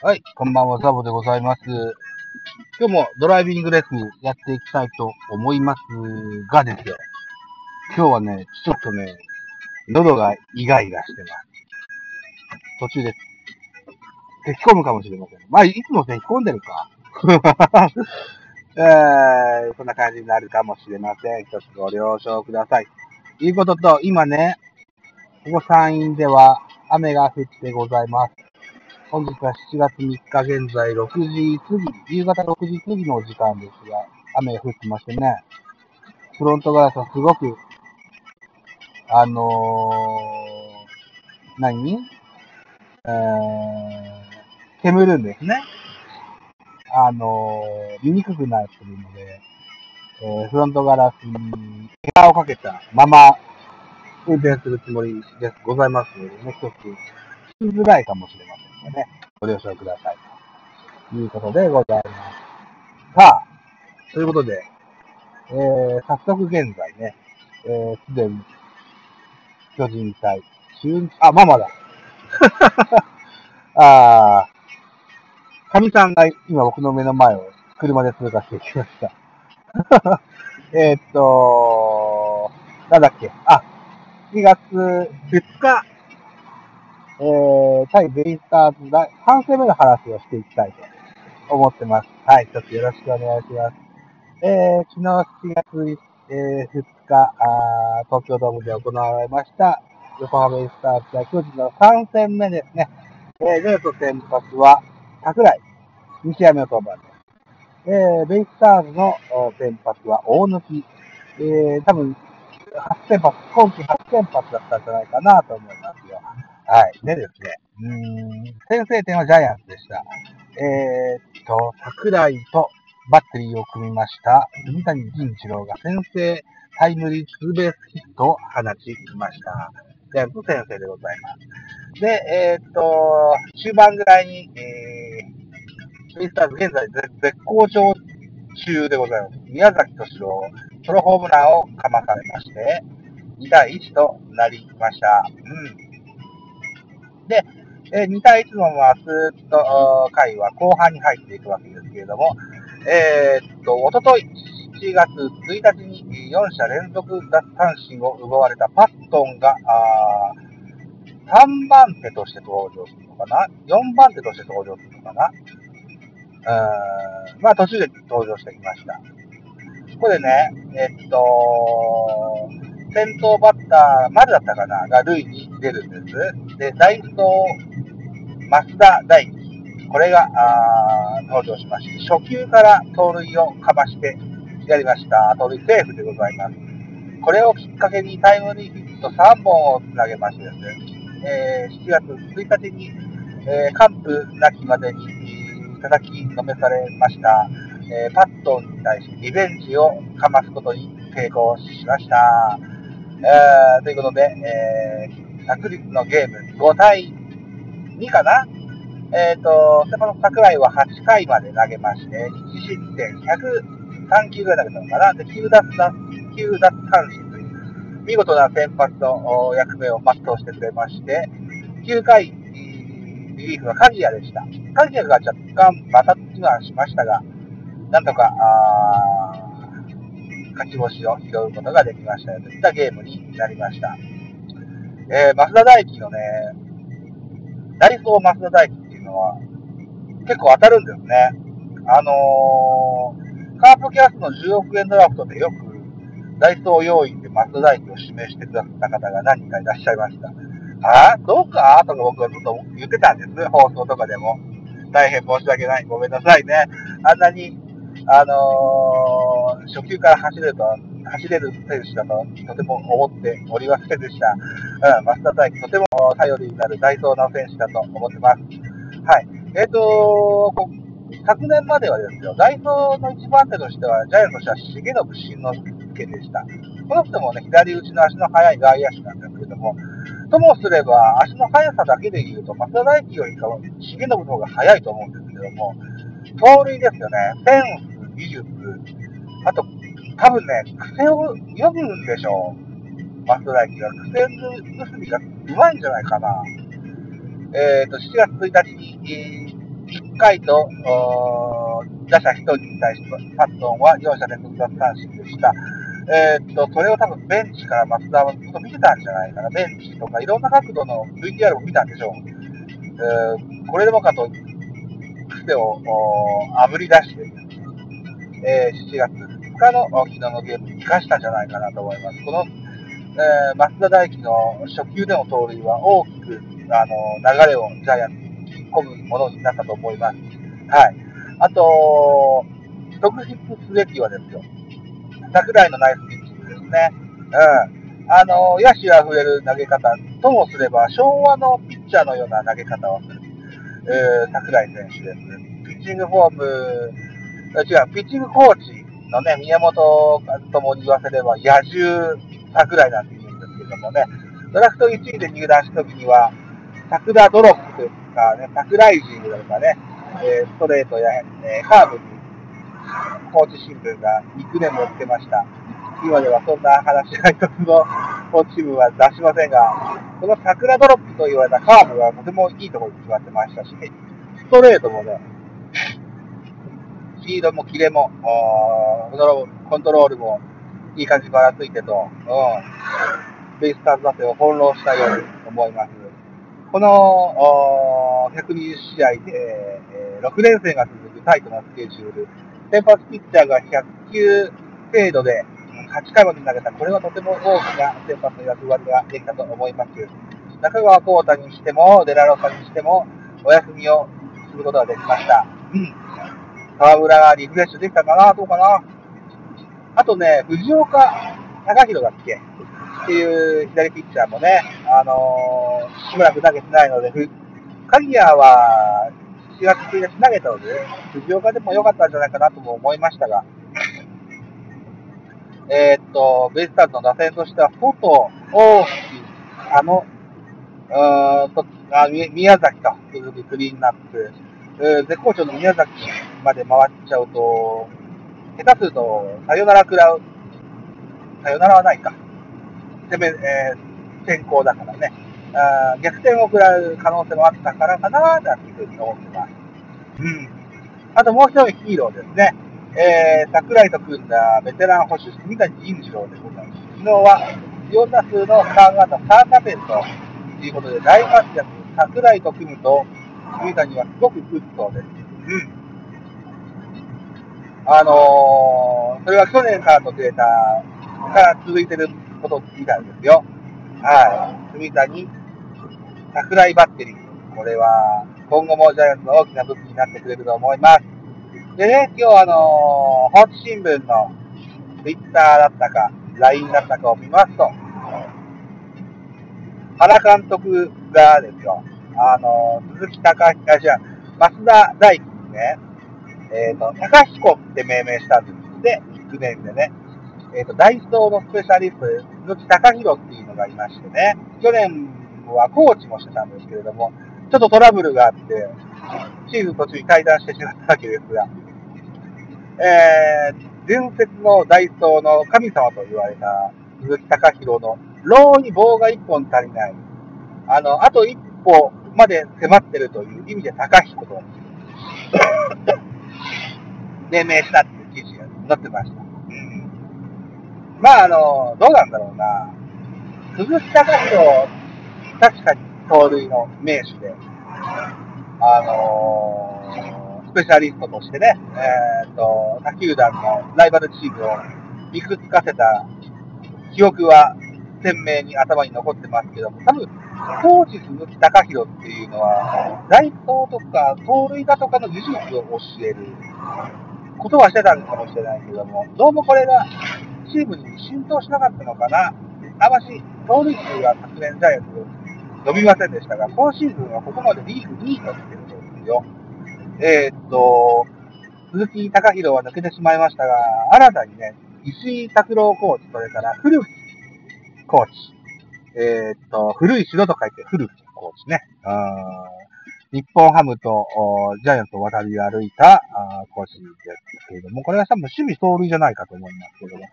はい、こんばんは、ザボでございます。今日もドライビングレッスンやっていきたいと思いますがですよ。今日はね、ちょっとね、喉がイガイガしてます。途中です、咳込むかもしれません。まあ、いつも咳込んでるか。えー、そんな感じになるかもしれません。一つご了承ください。ということと、今ね、ここ山陰では雨が降ってございます。本日は7月3日現在6時過ぎ、夕方6時過ぎの時間ですが、雨が降ってましてね、フロントガラスはすごく、あのー、何？えー、煙るんですね。あのー、見にくくなってるので、えー、フロントガラスにエアをかけたまま運転するつもりで、ございますのでね、一つ、聞きづらいかもしれません。ね、ご了承ください。ということでございます。さあ、ということで、えー、早速現在ね、えー、すでに、巨人対、中日、あ、ママだ。あー、かみさんが今僕の目の前を車で通過してきました。えっと、なんだっけ、あ、2月2日、えー、対ベイスターズが3戦目の話をしていきたいと思ってます。はい、ちょっとよろしくお願いします。えー、昨日7月、えー、2日あ、東京ドームで行われました、横浜ベイスターズ対巨人の3戦目ですね。えー、レート先発は、桜井、2試合目の登板です。えー、ベイスターズの先発は大貫、えー、多分、8先発、今季8先発だったんじゃないかなと思います。はい。でですね、うん、先制点はジャイアンツでした。えー、っと、桜井とバッテリーを組みました、水谷銀一郎が先制タイムリーツーベースヒットを放ちました。ジャイアンツ先制でございます。で、えー、っと、終盤ぐらいに、えー、ベイスターズ現在絶好調中でございます。宮崎敏郎、ソロホームランをかまされまして、2対1となりました。うん。で、え2対1のまま、スーッと回は後半に入っていくわけですけれども、えー、っと、おととい7月1日に4者連続奪三振を奪われたパットンが、あ3番手として登場するのかな ?4 番手として登場するのかな？うん、まあ途中で登場してきました。ここでね、えっと、先頭バッター、丸だったかなが塁に出るんです。で、ダイソー、増田大輝。これが、登場しまして、初球から盗塁をかましてやりました。盗塁セーフでございます。これをきっかけにタイムリーヒット3本をつなげましてですね、えー、7月1日に、えー、完封なきまでに、叩きのめされました、えー、パットンに対してリベンジをかますことに成功しました。ということで、えー、昨日のゲーム5対2かな？えっ、ー、と、セパの桜井は8回まで投げまして、1失点103球ぐらい投げたのかな？で、9奪三9奪三振という、見事な先発の役目を全うしてくれまして、9回、リリーフは鍵谷でした。鍵谷が若干バタッチはしましたが、なんとか、あ勝ち星を拾うことができましたよといったゲームになりました。えー、増田大輝のね、ダイソー増田大輝っていうのは結構当たるんですね。あのー、カープキャストの10億円ドラフトでよくダイソー要員で増田大輝を指名してくださった方が何人かいらっしゃいました。ああどうかとか僕はずっと言ってたんです。放送とかでも。大変申し訳ない。ごめんなさいね。あんなにあのー、初球から走れると、走れる選手だととても思っておりませんでした。うん、増田大輝、とても頼りになるダイソーな選手だと思ってます。はい。えっ、ー、と昨年まではですよ、ダイソーの一番手としては、ジャイアントとしては重信慎之介でした。この人もね、左打ちの足の速い外野手なんですけれども、ともすれば、足の速さだけで言うと、増田大輝よりかは重信の方が速いと思うんですけども、盗塁ですよね。フェン技術、あと、多分ね、癖を読むんでしょう。マストライキが。癖結びがうまいんじゃないかな。えっ、ー、と、7月1日に、えー、回と、打者1人に対してパットンは4者連続奪三振でした。えー、っと、それを多分ベンチから松田はずっと見てたんじゃないかな。ベンチとかいろんな角度の VTR を見たんでしょう。えー、これでもかと、癖をあぶり出して、えー、7月2日の昨日のゲームに生かしたんじゃないかなと思います。この、えー、増田大輝の初球での盗塁は大きくあの流れをジャイアンツに引き込むものになったと思います。はい。あと、特筆すべきはですよ。桜井のナイスピッチングですね。うん。あの、野手あふれる投げ方ともすれば、昭和のピッチャーのような投げ方をする、えー、桜井選手です。ピッチングフォーム、違う、ピッチングコーチのね、宮本ともに言わせれば、野獣桜井なんて言うんですけどもね、ドラフト1位で入団した時には、桜ドロップというかね、桜井ジングとかね、え、ストレートや、え、カーブに高知新聞がニックネームをつけました。今ではそんな話が一つの高知新聞は出しませんが、この桜ドロップと言われたカーブはとてもいいところに決まってましたし、ストレートもね、ピードもキレも、コントロールもいい感じばらついてと、うん、ベイスターズ打線を翻弄したように思います。この120試合で、えー、6連戦が続くタイトなスケジュール、先発ピッチャーが100球程度で8回まで投げた、これはとても大きな先発の役割ができたと思います。中川幸太にしても、デラロサにしても、お休みをすることができました。うん。河村がリフレッシュできたかな、どうかな。あとね、藤岡隆弘だっけ？っていう左ピッチャーもね、あのー、しばらく投げてないので、鍵谷は4月1日投げたので、藤岡でも良かったんじゃないかなとも思いましたが、えー、っと、ベイスターズの打線としては、外、大き、あの、うーんとあ宮崎と続くクリーンナップ、絶好調の宮崎。まで回っちゃうと、下手すると、さよなら食らう。さよならはないか。攻め、えー、先行だからね。あ逆転を食らう可能性もあったからかな、なんていうふうに思ってます。うん。あともう一人ヒーローですね。えー、桜井と組んだベテラン保守、住谷銀次郎でございます。昨日は4打数の3安打3打点ということで大活躍。桜井と組むと、住谷はすごく打つそうです。うん。あのー、それは去年からのデータから続いてることみたいですよ。はい。住谷、桜井バッテリー。これは、今後もジャイアンツの大きな武器になってくれると思います。でね、今日あのー、放置新聞の Twitter だったか、LINE だったかを見ますと、原監督がですよ、あのー、鈴木隆彦、あ、じゃ増田大輝にね、えっ、ー、と、高彦って命名したんです。で、ニックネームでね、えっ、と、ダイソーのスペシャリスト、鈴木隆弘っていうのがいましてね、去年はコーチもしてたんですけれども、ちょっとトラブルがあって、シーズン途中に退団してしまったわけですが、えー、伝説のダイソーの神様と言われた鈴木隆弘の、ローに棒が一本足りない、あの、あと一歩まで迫ってるという意味で高彦と、命名したっていう記事が載ってました。うん。まあ、あの、どうなんだろうな。鈴木隆弘確かに盗塁の名手で、あのー、スペシャリストとしてね、えっ、ー、と、他球団のライバルチームをいくつかせた記憶は鮮明に頭に残ってますけども、多分、当時鈴木隆弘っていうのは、ライトとか盗塁だとかの技術を教えることはしてたのかもしれないけども、どうもこれがチームに浸透しなかったのかな。あまし、盗塁数が昨年ジャイアンツ伸びませんでしたが、今シーズンはここまでリーグ2位とってるそうですよ。えー、っと、鈴木隆弘は抜けてしまいましたが、新たにね、石井拓郎コーチ、それから古木コーチ、えー、っと、古い城と書いて古木コーチね。日本ハムとジャイアンツを渡り歩いたコーチですけれども、これは多分趣味盗塁じゃないかと思いますけれども、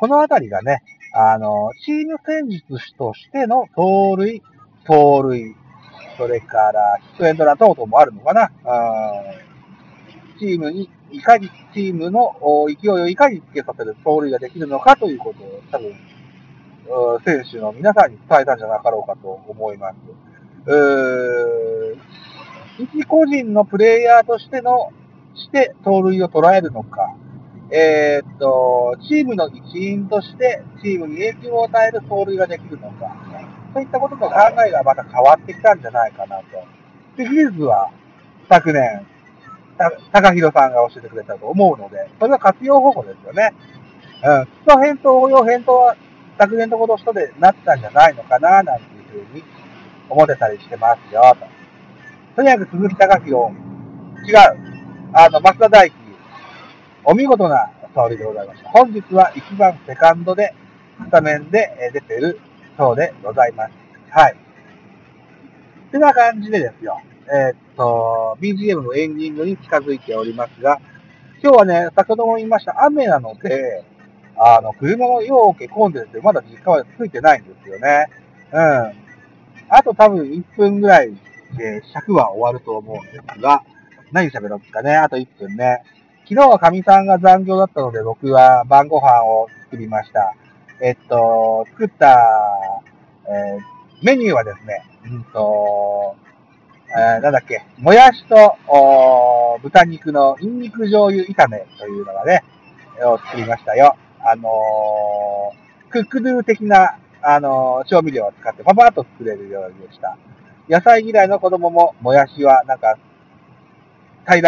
このあたりがね、あの、チーム戦術としての盗塁盗塁、それからヒットエンドラン等々もあるのかな。チームに、いかに、チームの勢いをいかにつけさせる盗塁ができるのかということを多分、選手の皆さんに伝えたんじゃなかろうかと思います。一個人のプレイヤーとしての、して盗塁を捉えるのか、えー、っと、チームの一員としてチームに影響を与える盗塁ができるのか、そういったことの考えがまた変わってきたんじゃないかなと。で、技術は昨年、高弘さんが教えてくれたと思うので、それは活用方法ですよね。うん。基礎返答、応用返答は昨年のこと人でなったんじゃないのかな、なんていうふうに思ってたりしてますよ、と。とにかく鈴木隆弘、違う。あの、増田大輝、お見事な通りでございました。本日は1番セカンドで、スタメンで出てるそうでございます。はい。ってな感じでですよ。えー、っと、BGM のエンディングに近づいておりますが、今日はね、先ほども言いました、雨なので、あの、車のようけ混んでるって、まだ実家はついてないんですよね。うん。あと多分1分ぐらいで尺は終わると思うんですが、何喋ろうかね、あと1分ね。昨日は神さんが残業だったので、僕は晩ご飯を作りました。えっと、作った、えー、メニューはですね、うんと、えー、なんだっけ、もやしと、豚肉のニンニク醤油炒めというのがね、を作りましたよ。あのー、クックドゥ的な、あのー、調味料を使ってパパッと作れるようにした。野菜嫌いの子供も、もやしはなんか、平ら